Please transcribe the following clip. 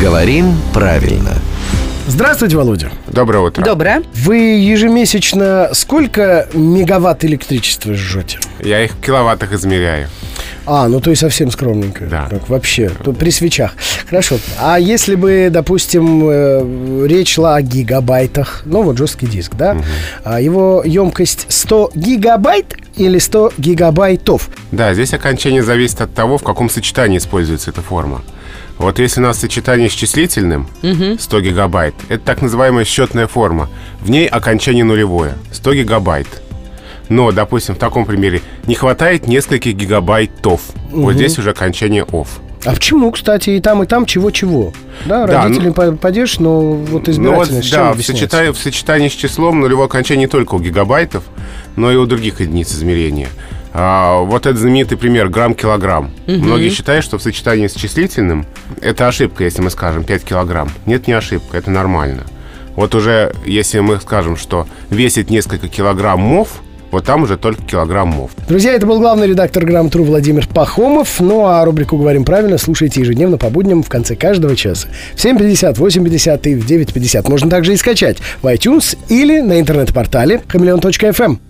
Говорим правильно. Здравствуйте, Володя. Доброе утро. Доброе. Вы ежемесячно сколько мегаватт электричества жжете? Я их в киловаттах измеряю. А, ну то есть совсем скромненько. Да. Так, вообще, то при свечах. Хорошо. А если бы, допустим, э, речь шла о гигабайтах, ну вот жесткий диск, да? А его емкость 100 гигабайт или 100 гигабайтов? Да, здесь окончание зависит от того, в каком сочетании используется эта форма. Вот если у нас сочетание с числительным 100 гигабайт, это так называемая счетная форма. В ней окончание нулевое 100 гигабайт. Но, допустим, в таком примере не хватает нескольких гигабайтов. Вот здесь уже окончание off. А почему, кстати, и там, и там чего-чего? Да, Да, родители ну- падеж, но вот Ну вот, избирательность с чем да, в сочетании, в сочетании с числом нулевое окончание не только у гигабайтов, но и у других единиц измерения. А, вот этот знаменитый пример грамм-килограмм. Многие считают, что в сочетании с числительным это ошибка, если мы скажем 5 килограмм. Нет, не ошибка, это нормально. Вот уже если мы скажем, что весит несколько килограммов, вот там уже только килограммов. Друзья, это был главный редактор Грамм-Тру Владимир Пахомов. Ну а рубрику «Говорим правильно» слушайте ежедневно по будням в конце каждого часа. В 7.50, 8.50 и в 9.50. Можно также и скачать в iTunes или на интернет-портале chameleon.fm.